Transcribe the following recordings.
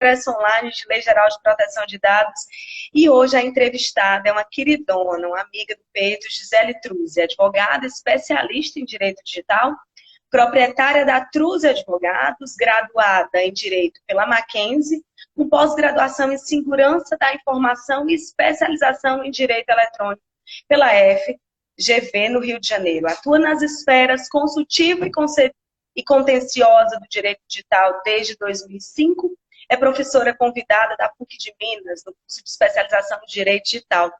Congresso Online de Lei Geral de Proteção de Dados. E hoje a entrevistada é uma queridona, uma amiga do peito, Gisele Truzzi, advogada especialista em Direito Digital, proprietária da Truzzi Advogados, graduada em Direito pela Mackenzie, com pós-graduação em Segurança da Informação e especialização em Direito Eletrônico pela FGV no Rio de Janeiro. Atua nas esferas consultiva e, contenciosa do direito digital desde 2005. É professora convidada da PUC de Minas, no curso de especialização em Direito Digital.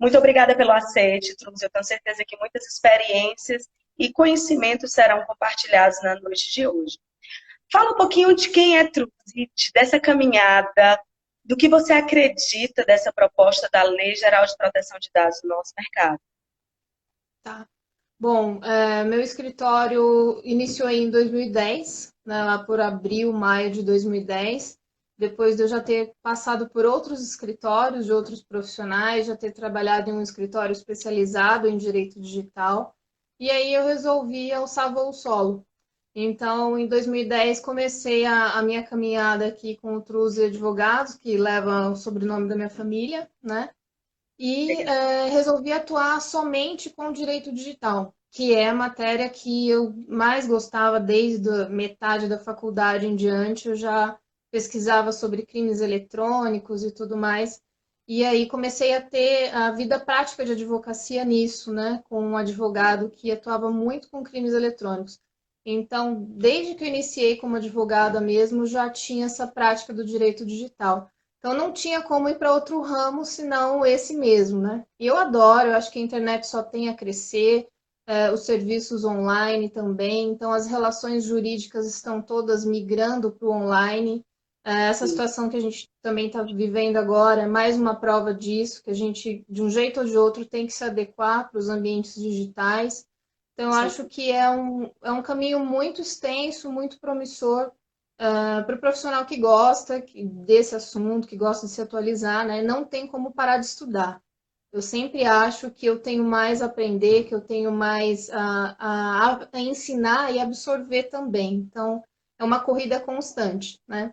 Muito obrigada pelo aceite, Truz. Eu tenho certeza que muitas experiências e conhecimentos serão compartilhados na noite de hoje. Fala um pouquinho de quem é Truz, dessa caminhada, do que você acredita dessa proposta da Lei Geral de Proteção de Dados no nosso mercado. Tá. Bom, é, meu escritório iniciou em 2010, né, lá por abril, maio de 2010, depois de eu já ter passado por outros escritórios de outros profissionais, já ter trabalhado em um escritório especializado em direito digital, e aí eu resolvi alçar voo solo. Então, em 2010, comecei a, a minha caminhada aqui com o Truze Advogados, que leva o sobrenome da minha família, né? e é, resolvi atuar somente com direito digital, que é a matéria que eu mais gostava desde a metade da faculdade em diante. Eu já pesquisava sobre crimes eletrônicos e tudo mais. E aí comecei a ter a vida prática de advocacia nisso, né, com um advogado que atuava muito com crimes eletrônicos. Então, desde que eu iniciei como advogada mesmo, já tinha essa prática do direito digital. Então não tinha como ir para outro ramo senão esse mesmo, né? E eu adoro, eu acho que a internet só tem a crescer, é, os serviços online também, então as relações jurídicas estão todas migrando para o online. É, essa situação que a gente também está vivendo agora é mais uma prova disso, que a gente, de um jeito ou de outro, tem que se adequar para os ambientes digitais. Então, eu acho que é um, é um caminho muito extenso, muito promissor Uh, para o profissional que gosta desse assunto, que gosta de se atualizar, né, não tem como parar de estudar. Eu sempre acho que eu tenho mais a aprender, que eu tenho mais a, a, a ensinar e absorver também. Então, é uma corrida constante, né?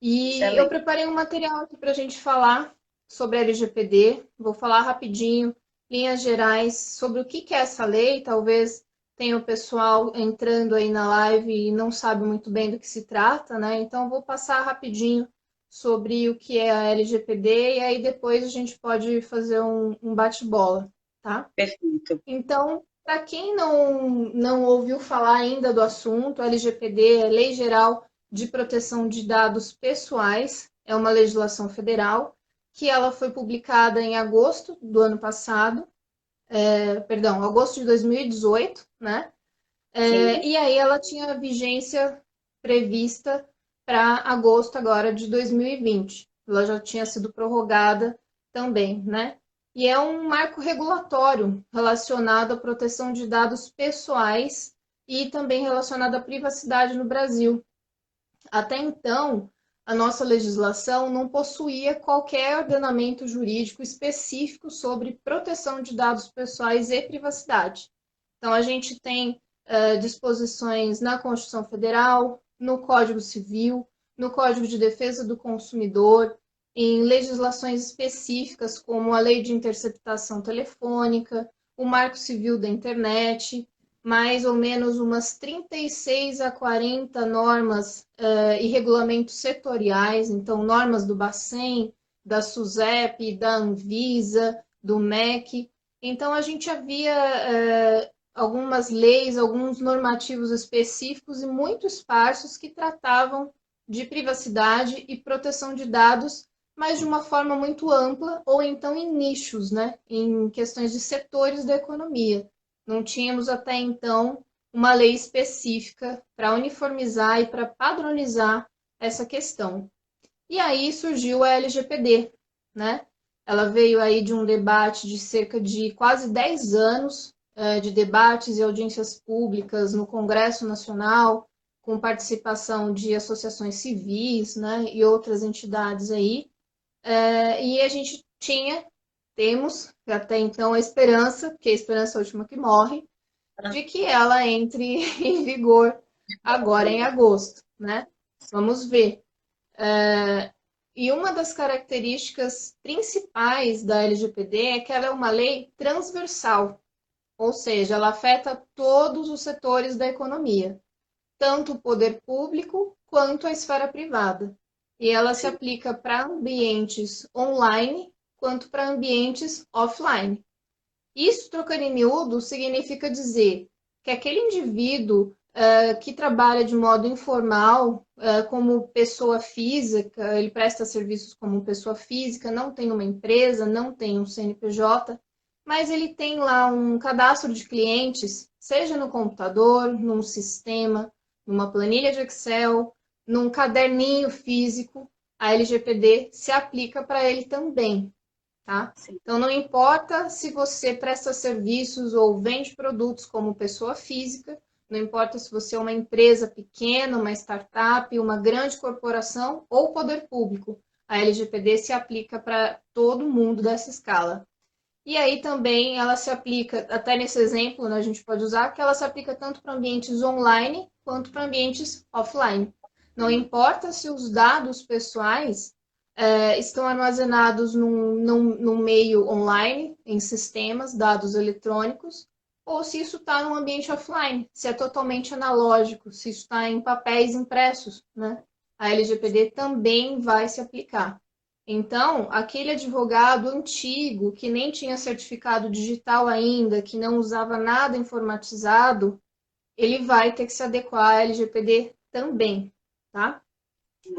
E Excelente. eu preparei um material aqui para a gente falar sobre a LGPD. Vou falar rapidinho, linhas gerais, sobre o que é essa lei, talvez tem o pessoal entrando aí na live e não sabe muito bem do que se trata, né? Então, vou passar rapidinho sobre o que é a LGPD e aí depois a gente pode fazer um, um bate-bola, tá? Perfeito. Então, para quem não, não ouviu falar ainda do assunto, a LGPD é Lei Geral de Proteção de Dados Pessoais, é uma legislação federal que ela foi publicada em agosto do ano passado é, perdão, agosto de 2018, né? É, e aí ela tinha vigência prevista para agosto agora de 2020. Ela já tinha sido prorrogada também, né? E é um marco regulatório relacionado à proteção de dados pessoais e também relacionado à privacidade no Brasil. Até então, a nossa legislação não possuía qualquer ordenamento jurídico específico sobre proteção de dados pessoais e privacidade. Então, a gente tem uh, disposições na Constituição Federal, no Código Civil, no Código de Defesa do Consumidor, em legislações específicas, como a Lei de Interceptação Telefônica, o Marco Civil da Internet, mais ou menos umas 36 a 40 normas uh, e regulamentos setoriais, então normas do Bacen, da SUSEP, da Anvisa, do MEC. Então a gente havia uh, algumas leis, alguns normativos específicos e muito esparsos que tratavam de privacidade e proteção de dados, mas de uma forma muito ampla ou então em nichos, né, em questões de setores da economia. Não tínhamos até então uma lei específica para uniformizar e para padronizar essa questão. E aí surgiu a LGPD, né? Ela veio aí de um debate de cerca de quase 10 anos uh, de debates e audiências públicas no Congresso Nacional, com participação de associações civis, né, e outras entidades aí. Uh, e a gente tinha temos até então a esperança, porque a esperança é a última que morre, ah. de que ela entre em vigor agora em agosto, né? Vamos ver. É, e uma das características principais da LGPD é que ela é uma lei transversal, ou seja, ela afeta todos os setores da economia, tanto o poder público quanto a esfera privada. E ela se aplica para ambientes online quanto para ambientes offline. Isso, trocando em miúdo, significa dizer que aquele indivíduo uh, que trabalha de modo informal, uh, como pessoa física, ele presta serviços como pessoa física, não tem uma empresa, não tem um CNPJ, mas ele tem lá um cadastro de clientes, seja no computador, num sistema, numa planilha de Excel, num caderninho físico, a LGPD se aplica para ele também. Tá? Então, não importa se você presta serviços ou vende produtos como pessoa física, não importa se você é uma empresa pequena, uma startup, uma grande corporação ou poder público, a LGPD se aplica para todo mundo dessa escala. E aí também ela se aplica, até nesse exemplo, né, a gente pode usar, que ela se aplica tanto para ambientes online quanto para ambientes offline. Não importa se os dados pessoais é, estão armazenados num, num, num, meio online, em sistemas, dados eletrônicos, ou se isso está num ambiente offline, se é totalmente analógico, se isso está em papéis impressos, né? A LGPD também vai se aplicar. Então, aquele advogado antigo que nem tinha certificado digital ainda, que não usava nada informatizado, ele vai ter que se adequar à LGPD também, tá?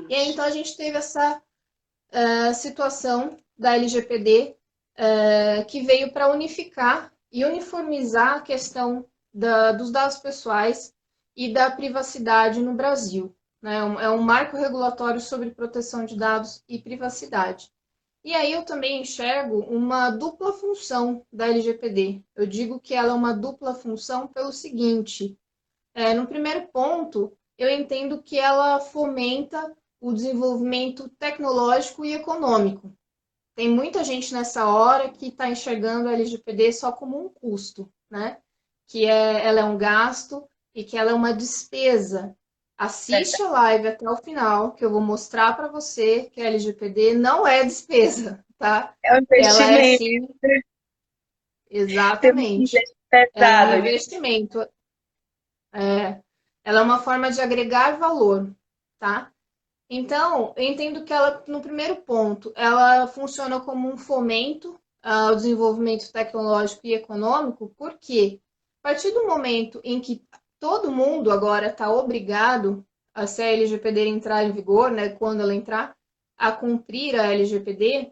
E aí, então, a gente teve essa situação da LGPD uh, eh, que veio para unificar e uniformizar a questão da, dos dados pessoais e da privacidade no Brasil. Né? É um marco regulatório sobre proteção de dados e privacidade. E aí eu também enxergo uma dupla função da LGPD. Eu digo que ela é uma dupla função pelo seguinte: é, no primeiro ponto, eu entendo que ela fomenta o desenvolvimento tecnológico e econômico. Tem muita gente nessa hora que está enxergando a LGPD só como um custo, né? Que é, ela é um gasto e que ela é uma despesa. Assiste a live até o final, que eu vou mostrar para você que a LGPD não é despesa, tá? É um investimento. Ela é, sim... Exatamente. É um investimento. É, ela é uma forma de agregar valor, tá? Então, eu entendo que ela, no primeiro ponto, ela funciona como um fomento ao desenvolvimento tecnológico e econômico, porque a partir do momento em que todo mundo agora está obrigado, a se a LGPD entrar em vigor, né, quando ela entrar, a cumprir a LGPD,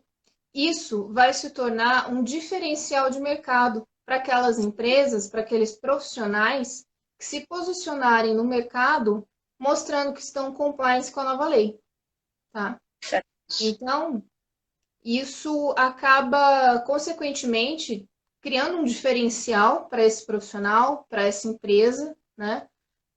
isso vai se tornar um diferencial de mercado para aquelas empresas, para aqueles profissionais que se posicionarem no mercado mostrando que estão compliance com a nova lei. Tá? Então, isso acaba, consequentemente, criando um diferencial para esse profissional, para essa empresa, né?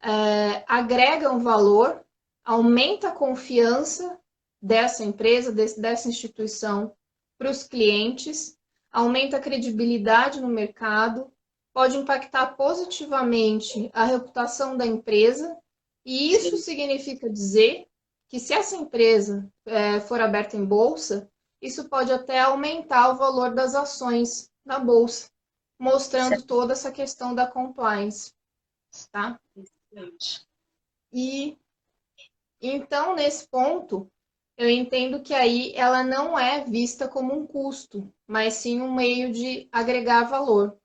É, agrega um valor, aumenta a confiança dessa empresa, desse, dessa instituição para os clientes, aumenta a credibilidade no mercado, pode impactar positivamente a reputação da empresa e isso significa dizer que se essa empresa é, for aberta em bolsa, isso pode até aumentar o valor das ações na bolsa, mostrando certo. toda essa questão da compliance, tá? E então nesse ponto eu entendo que aí ela não é vista como um custo, mas sim um meio de agregar valor.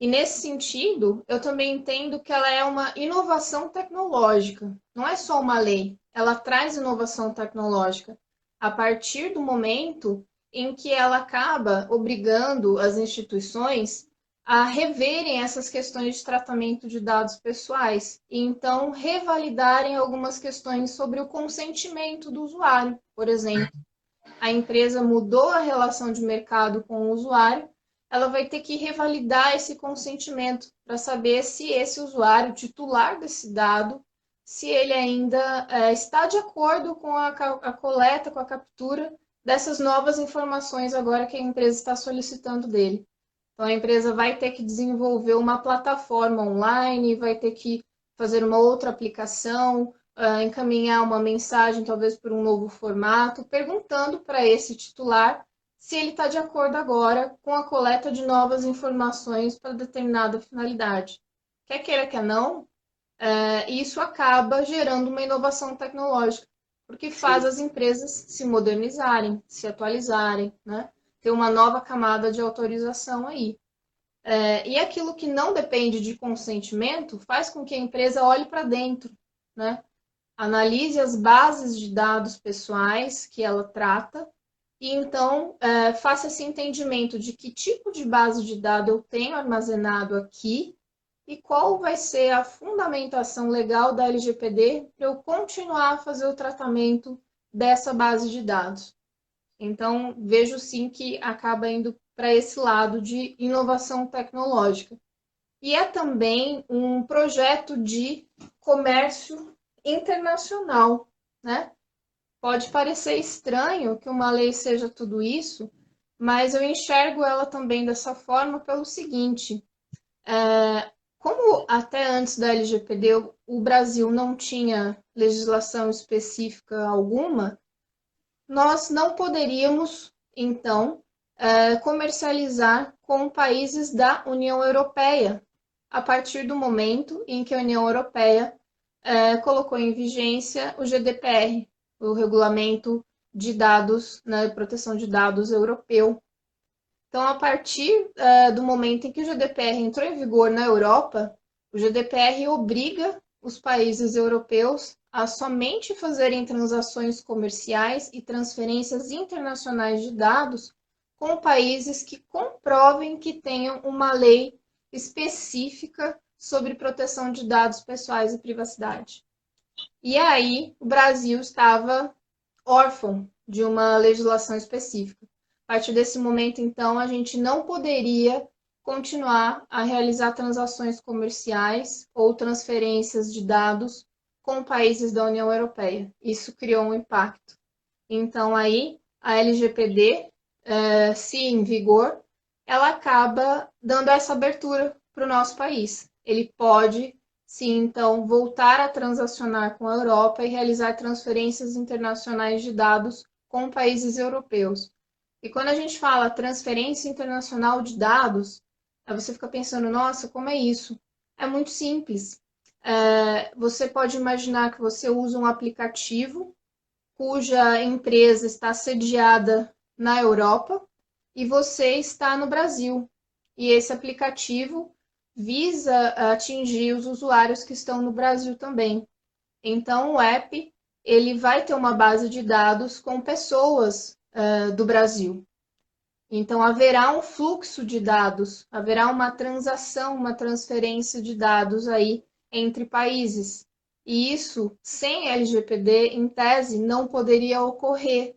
E nesse sentido, eu também entendo que ela é uma inovação tecnológica, não é só uma lei, ela traz inovação tecnológica a partir do momento em que ela acaba obrigando as instituições a reverem essas questões de tratamento de dados pessoais e então revalidarem algumas questões sobre o consentimento do usuário, por exemplo. A empresa mudou a relação de mercado com o usuário ela vai ter que revalidar esse consentimento para saber se esse usuário titular desse dado, se ele ainda é, está de acordo com a, a coleta, com a captura dessas novas informações agora que a empresa está solicitando dele. Então, a empresa vai ter que desenvolver uma plataforma online, vai ter que fazer uma outra aplicação, uh, encaminhar uma mensagem, talvez por um novo formato, perguntando para esse titular se ele está de acordo agora com a coleta de novas informações para determinada finalidade. Quer queira, quer não, uh, isso acaba gerando uma inovação tecnológica, porque faz Sim. as empresas se modernizarem, se atualizarem, né? ter uma nova camada de autorização aí. É, e aquilo que não depende de consentimento faz com que a empresa olhe para dentro, né? analise as bases de dados pessoais que ela trata e então é, faça esse entendimento de que tipo de base de dados eu tenho armazenado aqui e qual vai ser a fundamentação legal da LGPD para eu continuar a fazer o tratamento dessa base de dados. Então, vejo sim que acaba indo para esse lado de inovação tecnológica. E é também um projeto de comércio internacional, né? Pode parecer estranho que uma lei seja tudo isso, mas eu enxergo ela também dessa forma pelo seguinte: é, como até antes da LGPD o Brasil não tinha legislação específica alguma, nós não poderíamos, então, é, comercializar com países da União Europeia, a partir do momento em que a União Europeia é, colocou em vigência o GDPR, o Regulamento de Dados, né, Proteção de Dados Europeu. Então, a partir é, do momento em que o GDPR entrou em vigor na Europa, o GDPR obriga os países europeus a somente fazerem transações comerciais e transferências internacionais de dados com países que comprovem que tenham uma lei específica sobre proteção de dados pessoais e privacidade. E aí, o Brasil estava órfão de uma legislação específica. A partir desse momento, então, a gente não poderia continuar a realizar transações comerciais ou transferências de dados com países da União Europeia. Isso criou um impacto. Então, aí, a LGPD é, se em vigor, ela acaba dando essa abertura para o nosso país. Ele pode, sim, então, voltar a transacionar com a Europa e realizar transferências internacionais de dados com países europeus. E quando a gente fala transferência internacional de dados, aí você fica pensando, nossa, como é isso? É muito simples. É, você pode imaginar que você usa um aplicativo cuja empresa está sediada na Europa e você está no Brasil. E esse aplicativo visa atingir os usuários que estão no Brasil também. Então, o app ele vai ter uma base de dados com pessoas uh, do Brasil. Então, haverá um fluxo de dados, haverá uma transação, uma transferência de dados aí entre países. E isso, sem LGPD, em tese, não poderia ocorrer,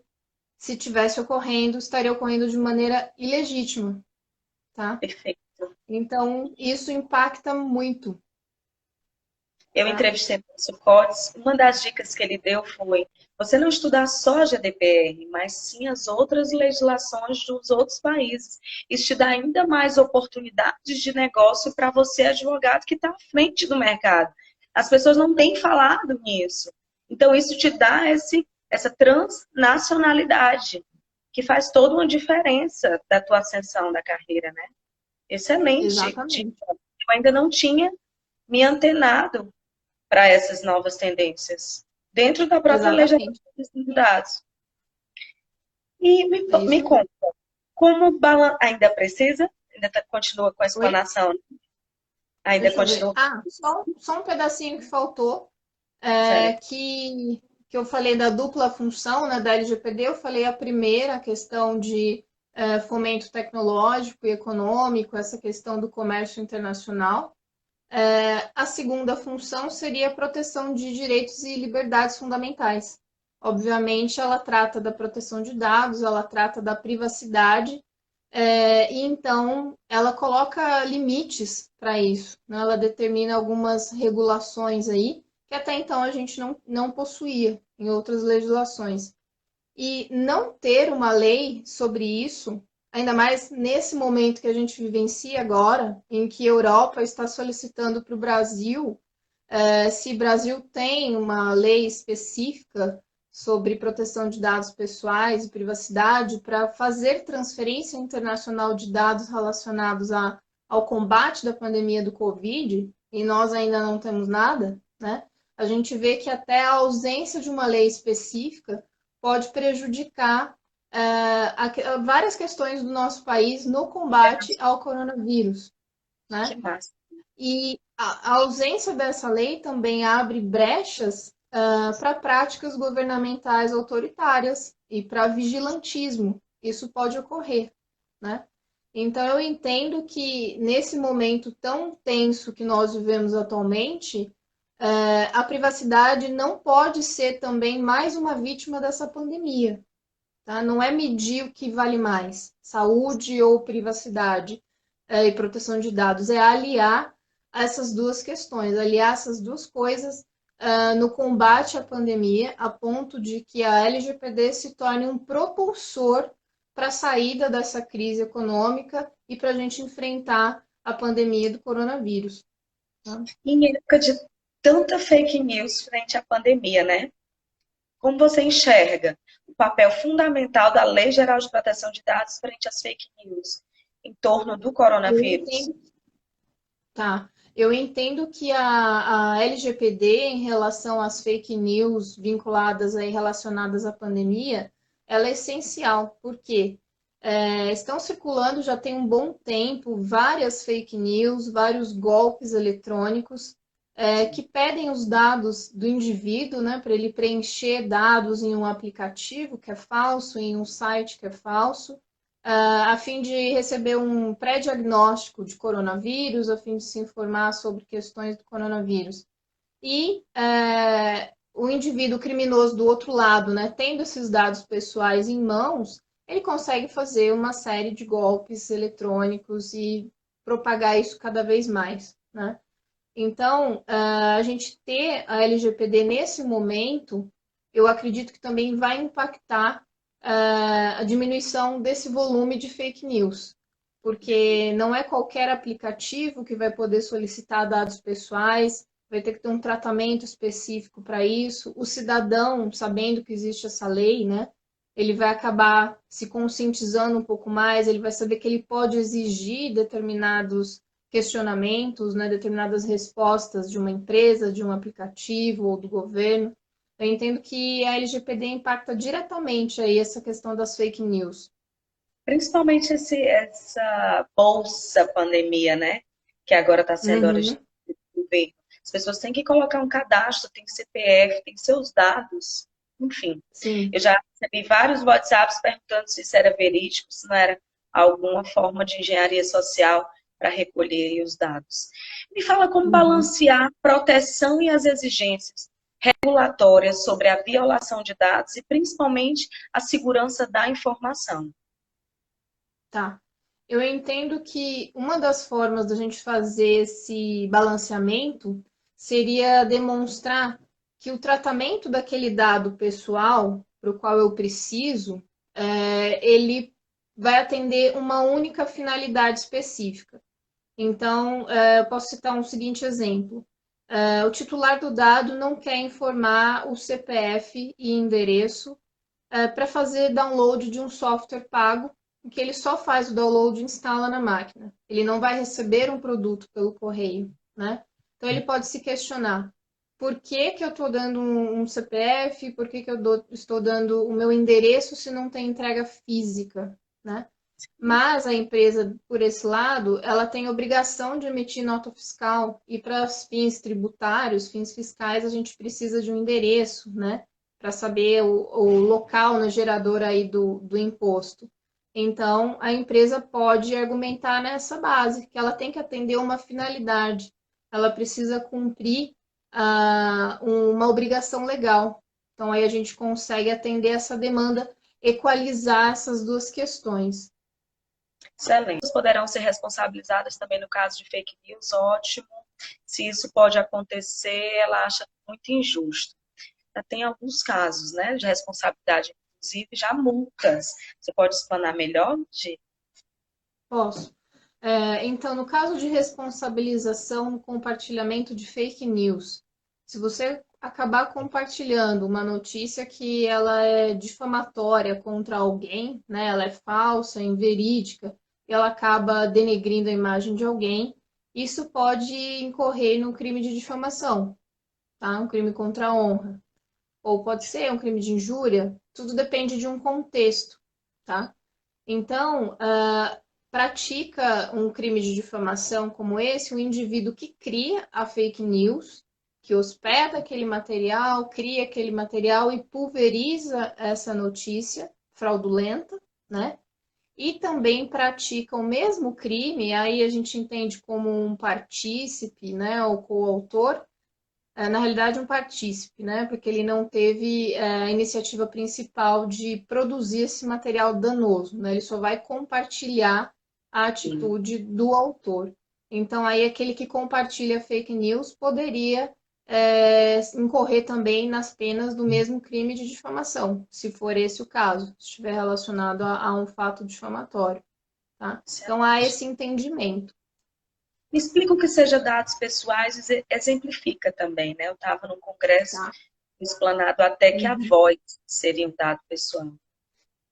se tivesse ocorrendo, estaria ocorrendo de maneira ilegítima, tá? Perfeito. Então, isso impacta muito. Eu tá? entrevistei o professor Cotes, uma das dicas que ele deu foi você não estudar só a GDPR, mas sim as outras legislações dos outros países. Isso te dá ainda mais oportunidades de negócio para você, advogado, que está à frente do mercado. As pessoas não têm falado nisso. Então, isso te dá esse essa transnacionalidade, que faz toda uma diferença da tua ascensão da carreira, né? Excelente. Exatamente. Eu ainda não tinha me antenado para essas novas tendências, dentro da própria legislação de dados. E me, é me conta, como balan... ainda precisa? Ainda tá, continua com a explanação? Oi? Ainda Deixa continua? Ah, só, só um pedacinho que faltou, é, que que eu falei da dupla função né, da LGPD, eu falei a primeira, a questão de é, fomento tecnológico e econômico, essa questão do comércio internacional. É, a segunda função seria a proteção de direitos e liberdades fundamentais. Obviamente, ela trata da proteção de dados, ela trata da privacidade, é, e então ela coloca limites para isso. Né? Ela determina algumas regulações aí que até então a gente não, não possuía em outras legislações. E não ter uma lei sobre isso, ainda mais nesse momento que a gente vivencia agora, em que a Europa está solicitando para o Brasil é, se Brasil tem uma lei específica sobre proteção de dados pessoais e privacidade para fazer transferência internacional de dados relacionados a, ao combate da pandemia do Covid, e nós ainda não temos nada, né? A gente vê que até a ausência de uma lei específica pode prejudicar a, várias questões do nosso país no combate ao coronavírus, né? E a, a ausência dessa lei também abre brechas uh, para práticas governamentais autoritárias e para vigilantismo. Isso pode ocorrer, né? Então, eu entendo que nesse momento tão tenso que nós vivemos atualmente, uh, a privacidade não pode ser também mais uma vítima dessa pandemia. Tá? Não é medir o que vale mais, saúde ou privacidade uh, e proteção de dados, é aliar essas duas questões, aliar essas duas coisas uh, no combate à pandemia, a ponto de que a LGPD se torne um propulsor para a saída dessa crise econômica e para a gente enfrentar a pandemia do coronavírus. Tá? Em época de tanta fake news frente à pandemia, né? Como você enxerga o papel fundamental da Lei Geral de Proteção de Dados frente às fake news em torno do coronavírus? Tá. Eu entendo que a, a LGPD, em relação às fake news vinculadas aí, relacionadas à pandemia, ela é essencial, porque é, estão circulando já tem um bom tempo várias fake news, vários golpes eletrônicos é, que pedem os dados do indivíduo, né, para ele preencher dados em um aplicativo que é falso, em um site que é falso, uh, a fim de receber um pré-diagnóstico de coronavírus, a fim de se informar sobre questões do coronavírus. E uh, o indivíduo criminoso do outro lado, né, tendo esses dados pessoais em mãos, ele consegue fazer uma série de golpes eletrônicos e propagar isso cada vez mais, né? Então, uh, a gente ter a LGPD nesse momento, eu acredito que também vai impactar a diminuição desse volume de fake news, porque não é qualquer aplicativo que vai poder solicitar dados pessoais, vai ter que ter um tratamento específico para isso. O cidadão, sabendo que existe essa lei, né, ele vai acabar se conscientizando um pouco mais, ele vai saber que ele pode exigir determinados questionamentos, né, determinadas respostas de uma empresa, de um aplicativo ou do governo. Eu entendo que a LGPD impacta diretamente aí essa questão das fake news. Principalmente esse, essa bolsa pandemia, né? Que agora está sendo uhum. originada do governo. As pessoas têm que colocar um cadastro, tem CPF, tem seus dados, enfim. Sim. Eu já recebi vários WhatsApps perguntando se isso era verídico, se não era alguma forma de engenharia social para recolher os dados. Me fala como uhum. balancear proteção e as exigências regulatórias sobre a violação de dados e principalmente a segurança da informação. Tá. Eu entendo que uma das formas da gente fazer esse balanceamento seria demonstrar que o tratamento daquele dado pessoal para o qual eu preciso, é, ele vai atender uma única finalidade específica. Então, é, eu posso citar um seguinte exemplo. Uh, o titular do dado não quer informar o CPF e endereço uh, para fazer download de um software pago, que ele só faz o download e instala na máquina. Ele não vai receber um produto pelo correio, né? Então ele pode se questionar: por que, que eu estou dando um, CPF? Por que, que eu dou, estou dando o meu endereço se não tem entrega física, né? Mas a empresa, por esse lado, ela tem obrigação de emitir nota fiscal e para fins tributários, fins fiscais, a gente precisa de um endereço, né? Para saber o, o local na geradora aí do, do imposto. Então, a empresa pode argumentar nessa base, que ela tem que atender uma finalidade, ela precisa cumprir uh, uma obrigação legal. Então, aí a gente consegue atender essa demanda, equalizar essas duas questões. Excelente. Poderão ser responsabilizadas também no caso de fake news, ótimo. Se isso pode acontecer, ela acha muito injusto. Já tem alguns casos né, de responsabilidade, inclusive já multas. Você pode explanar melhor, Gi? Posso. É, então, no caso de responsabilização no compartilhamento de fake news, se você acabar compartilhando uma notícia que ela é difamatória contra alguém, né, ela é falsa, inverídica, ela acaba denegrindo a imagem de alguém, isso pode incorrer no crime de difamação, tá? Um crime contra a honra. Ou pode ser um crime de injúria, tudo depende de um contexto, tá? Então, uh, pratica um crime de difamação como esse o indivíduo que cria a fake news, que hospeda aquele material, cria aquele material e pulveriza essa notícia fraudulenta, né? E também pratica o mesmo crime, aí a gente entende como um partícipe, né, ou coautor, é, na realidade um partícipe, né, porque ele não teve é, a iniciativa principal de produzir esse material danoso, né, ele só vai compartilhar a atitude do autor. Então, aí aquele que compartilha fake news poderia é, incorrer também nas penas do mesmo crime de difamação, se for esse o caso, se estiver relacionado a, a um fato difamatório. Tá? Então, há esse entendimento. Me explica o que seja dados pessoais, exemplifica também, né? Eu estava num congresso tá. explanado até que a uhum. voz seria um dado pessoal.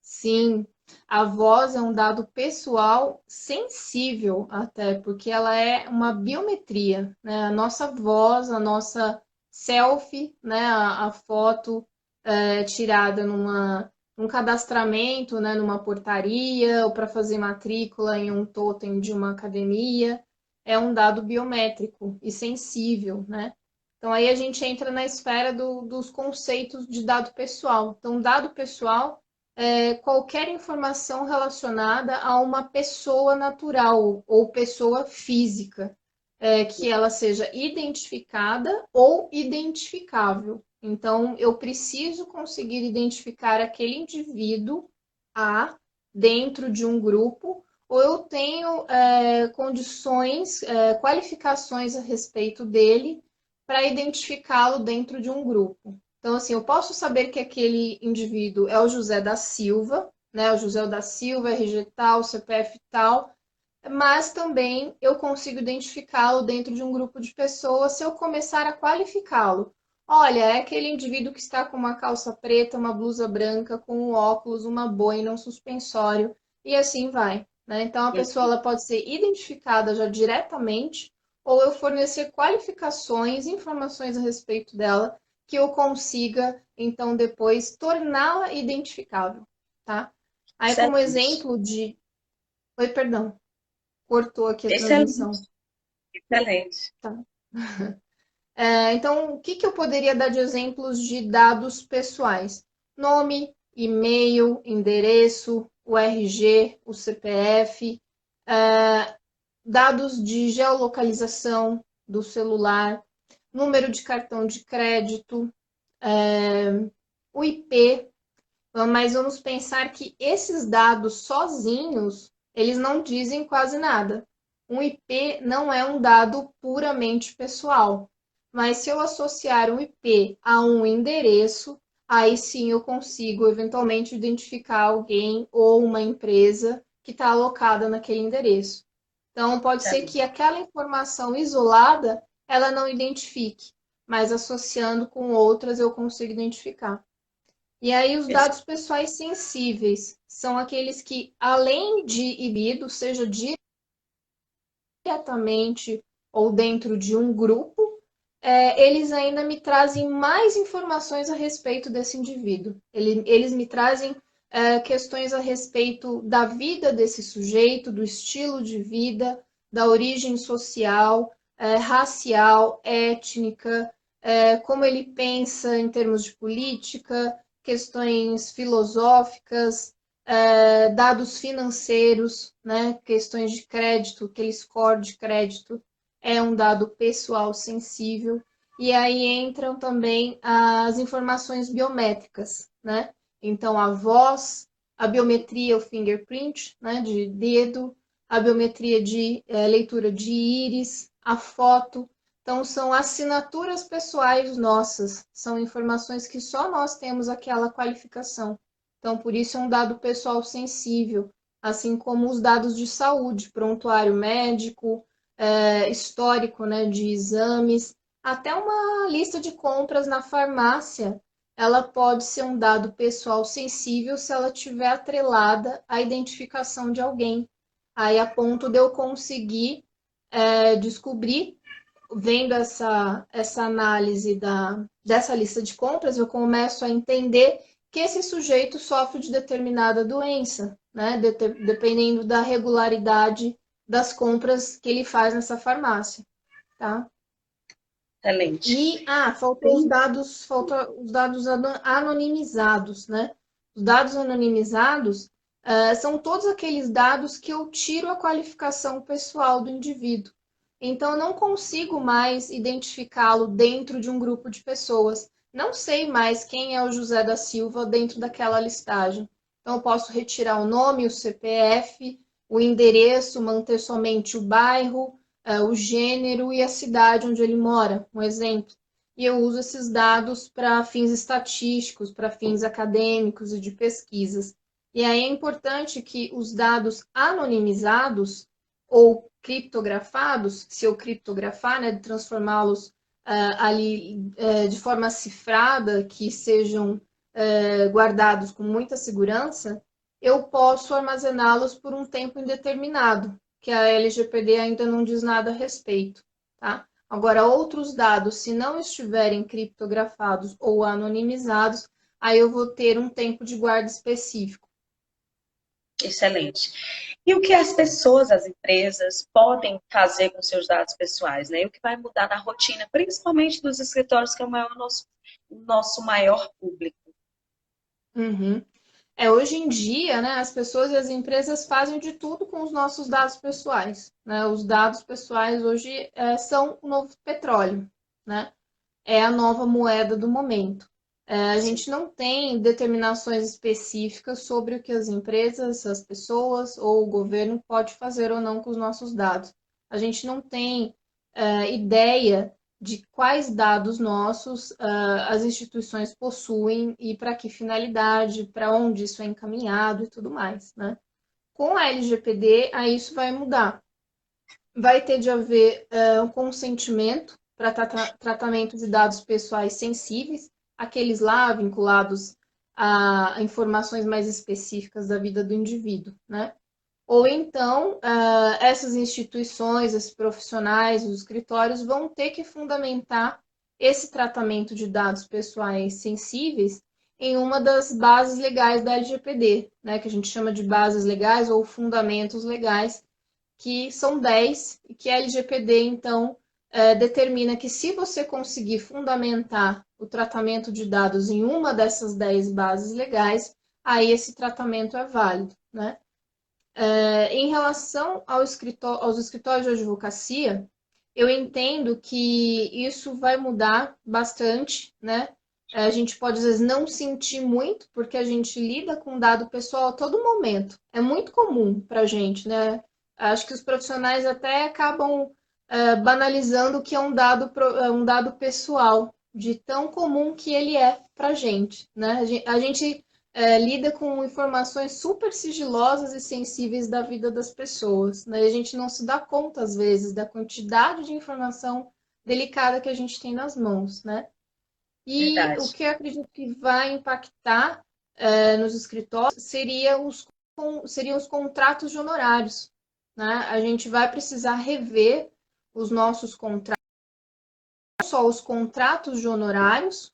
Sim, a voz é um dado pessoal sensível até, porque ela é uma biometria, né? A nossa voz, a nossa selfie, né? A, a foto é, tirada numa, num cadastramento, né? Numa portaria ou para fazer matrícula em um totem de uma academia, é um dado biométrico e sensível, né? Então aí a gente entra na esfera do, dos conceitos de dado pessoal. Então, dado pessoal é, qualquer informação relacionada a uma pessoa natural ou pessoa física, é, que ela seja identificada ou identificável. Então, eu preciso conseguir identificar aquele indivíduo A dentro de um grupo, ou eu tenho é, condições, é, qualificações a respeito dele para identificá-lo dentro de um grupo. Então, assim, eu posso saber que aquele indivíduo é o José da Silva, né? O José da Silva, RG tal, CPF tal, mas também eu consigo identificá-lo dentro de um grupo de pessoas se eu começar a qualificá-lo. Olha, é aquele indivíduo que está com uma calça preta, uma blusa branca, com um óculos, uma boina, um suspensório, e assim vai. Né? Então, a pessoa ela pode ser identificada já diretamente, ou eu fornecer qualificações, informações a respeito dela, que eu consiga, então, depois torná-la identificável, tá? Aí, certo. como exemplo de... Oi, perdão. Cortou aqui a Excelente. transmissão. Excelente. Tá. É, então, o que, que eu poderia dar de exemplos de dados pessoais? Nome, e-mail, endereço, o RG, o CPF, é, dados de geolocalização do celular, número de cartão de crédito, é, o IP, mas vamos pensar que esses dados sozinhos, eles não dizem quase nada. Um IP não é um dado puramente pessoal, mas se eu associar um IP a um endereço, aí sim eu consigo eventualmente identificar alguém ou uma empresa que está alocada naquele endereço. Então, pode ser que aquela informação isolada ela não identifique, mas associando com outras eu consigo identificar. E aí os dados pessoais sensíveis são aqueles que, além de inibido, seja diretamente ou dentro de um grupo, é, eles ainda me trazem mais informações a respeito desse indivíduo. Ele, eles me trazem é, questões a respeito da vida desse sujeito, do estilo de vida, da origem social, é, racial, étnica, é, como ele pensa em termos de política, questões filosóficas, é, dados financeiros, né, questões de crédito, aquele score de crédito é um dado pessoal sensível. E aí entram também as informações biométricas, né? Então, a voz, a biometria, o fingerprint, né, de dedo, a biometria de é, leitura de íris, a foto. Então, são assinaturas pessoais nossas, são informações que só nós temos aquela qualificação. Então, por isso é um dado pessoal sensível. assim como os dados de saúde, prontuário médico, é, histórico né, de exames, até uma lista de compras na farmácia, ela pode ser um dado pessoal sensível se ela tiver atrelada à identificação de alguém. Aí a ponto de eu conseguir é, descobrir, vendo essa, essa análise da, dessa lista de compras, eu começo a entender que esse sujeito sofre de determinada doença, né? De, dependendo da regularidade das compras que ele faz nessa farmácia, tá? Excelente. E, ah, faltou os dados, falta os dados anonimizados, né? Os dados anonimizados uh, são todos aqueles dados que eu tiro a qualificação pessoal do indivíduo. Então, eu não consigo mais identificá-lo dentro de um grupo de pessoas. Não sei mais quem é o José da Silva dentro daquela listagem. Então, eu posso retirar o nome, o CPF, o endereço, manter somente o bairro, uh, o gênero e a cidade onde ele mora, um exemplo. E eu uso esses dados para fins estatísticos, para fins acadêmicos e de pesquisas. E aí é importante que os dados anonimizados ou criptografados, se eu criptografar, né, transformá-los uh, ali uh, de forma cifrada, que sejam uh, guardados com muita segurança, eu posso armazená-los por um tempo indeterminado que a LGPD ainda não diz nada a respeito, tá? Agora, outros dados, se não estiverem criptografados ou anonimizados, aí eu vou ter um tempo de guarda específico. Excelente. E o que as pessoas, as empresas, podem fazer com seus dados pessoais, né? E o que vai mudar na rotina, principalmente dos escritórios, que é o maior, nosso, nosso maior público. Uhum. É, hoje em dia, né, as pessoas e as empresas fazem de tudo com os nossos dados pessoais. Né? Os dados pessoais hoje é, são o novo petróleo, né? É a nova moeda do momento. É, a gente não tem determinações específicas sobre o que as empresas, as pessoas ou o governo pode fazer ou não com os nossos dados. A gente não tem é, ideia de quais dados nossos uh, as instituições possuem e para que finalidade, para onde isso é encaminhado e tudo mais, né? Com a LGPD, aí isso vai mudar. Vai ter de haver uh, um consentimento para tra tratamento de dados pessoais sensíveis, aqueles lá vinculados a informações mais específicas da vida do indivíduo, né? Ou então, essas instituições, esses profissionais, os escritórios vão ter que fundamentar esse tratamento de dados pessoais sensíveis em uma das bases legais da LGPD, né, que a gente chama de bases legais ou fundamentos legais, que são 10, e que a LGPD, então, é, determina que se você conseguir fundamentar o tratamento de dados em uma dessas 10 bases legais, aí esse tratamento é válido, né? É, em relação ao escritório, aos escritórios de advocacia, eu entendo que isso vai mudar bastante, né? É, a gente pode, às vezes, não sentir muito, porque a gente lida com dado pessoal a todo momento. É muito comum para a gente, né? Acho que os profissionais até acabam é, banalizando o que é um dado, é um dado pessoal, de tão comum que ele é para a gente, né? A gente é, lida com informações super sigilosas e sensíveis da vida das pessoas. Né? A gente não se dá conta, às vezes, da quantidade de informação delicada que a gente tem nas mãos. Né? E Verdade. o que eu acredito que vai impactar é, nos escritórios seria os, seriam os contratos de honorários. Né? A gente vai precisar rever os nossos contratos, não só os contratos de honorários,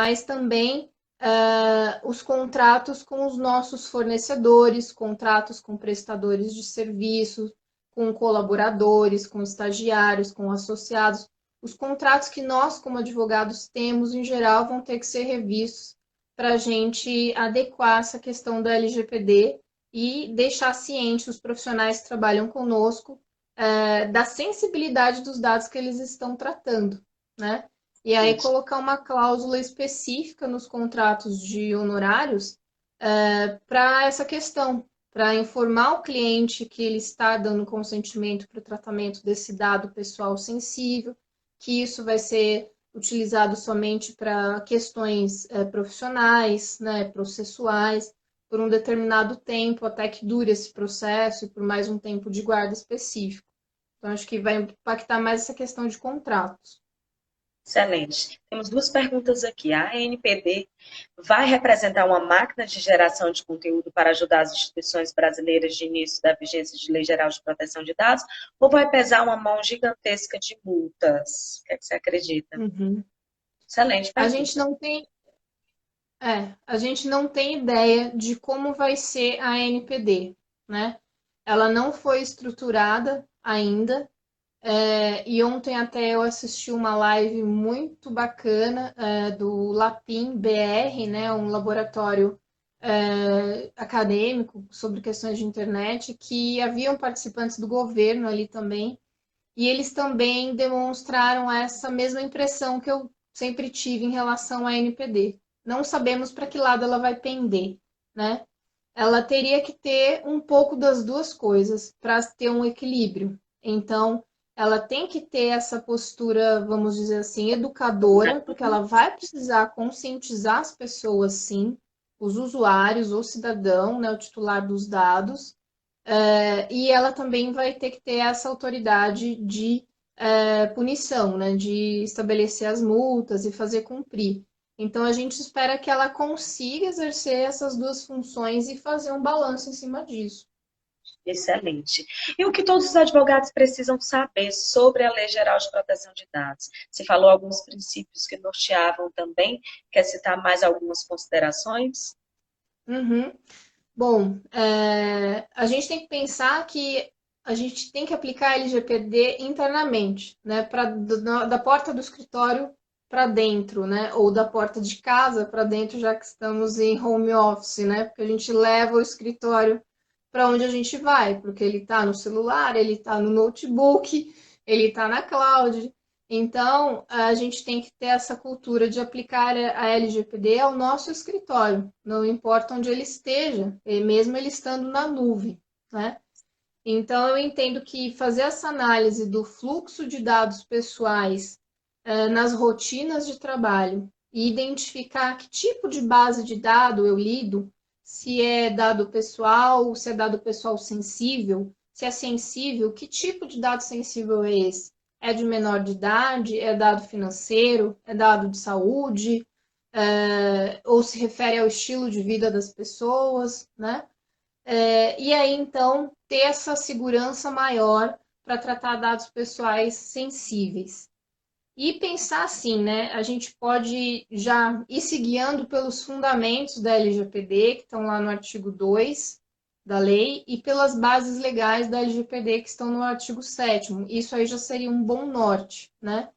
mas também uh, os contratos com os nossos fornecedores, contratos com prestadores de serviços, com colaboradores, com estagiários, com associados. Os contratos que nós, como advogados, temos, em geral, vão ter que ser revistos para a gente adequar essa questão da LGPD e deixar ciente os profissionais que trabalham conosco uh, da sensibilidade dos dados que eles estão tratando, né? E aí Isso. colocar uma cláusula específica nos contratos de honorários é, para essa questão, para informar o cliente que ele está dando consentimento para o tratamento desse dado pessoal sensível, que isso vai ser utilizado somente para questões é, profissionais, né, processuais, por um determinado tempo, até que dure esse processo e por mais um tempo de guarda específico. Então, acho que vai impactar mais essa questão de contratos. Excelente. Temos duas perguntas aqui. A ANPD vai representar uma máquina de geração de conteúdo para ajudar as instituições brasileiras de início da vigência de Lei Geral de Proteção de Dados ou vai pesar uma mão gigantesca de multas? O que, é que você acredita? Uhum. Excelente. Pergunta. A gente não tem é, a gente não tem ideia de como vai ser a ANPD, né? Ela não foi estruturada ainda, é, e ontem até eu assisti uma live muito bacana é, do Lapim BR, né, um laboratório é, acadêmico sobre questões de internet, que haviam participantes do governo ali também, e eles também demonstraram essa mesma impressão que eu sempre tive em relação à NPD. Não sabemos para que lado ela vai pender, né? Ela teria que ter um pouco das duas coisas para ter um equilíbrio. Então, ela tem que ter essa postura, vamos dizer assim, educadora, porque ela vai precisar conscientizar as pessoas, sim, os usuários, o cidadão, né, o titular dos dados, é, e ela também vai ter que ter essa autoridade de é, punição, né, de estabelecer as multas e fazer cumprir. Então, a gente espera que ela consiga exercer essas duas funções e fazer um balanço em cima disso. Excelente. E o que todos os advogados precisam saber sobre a Lei Geral de Proteção de Dados? Você falou alguns princípios que norteavam também. Quer citar mais algumas considerações? Uhum. Bom, é, a gente tem que pensar que a gente tem que aplicar a LGPD internamente, né? Pra, da porta do escritório para dentro, né? Ou da porta de casa para dentro, já que estamos em home office, né? Porque a gente leva o escritório para onde a gente vai, porque ele está no celular, ele está no notebook, ele está na cloud. Então, a gente tem que ter essa cultura de aplicar a LGPD ao nosso escritório, não importa onde ele esteja, mesmo ele estando na nuvem, né? Então, eu entendo que fazer essa análise do fluxo de dados pessoais eh, nas rotinas de trabalho e identificar que tipo de base de dado eu lido se é dado pessoal, se é dado pessoal sensível, se é sensível, que tipo de dado sensível é esse? É de menor de idade? É dado financeiro? É dado de saúde? É, ou se refere ao estilo de vida das pessoas, né? É, e aí, então, ter essa segurança maior para tratar dados pessoais sensíveis. E pensar assim, né? A gente pode já ir se guiando pelos fundamentos da LGPD, que estão lá no artigo 2 da lei, e pelas bases legais da LGPD, que estão no artigo 7. Isso aí já seria um bom norte, né?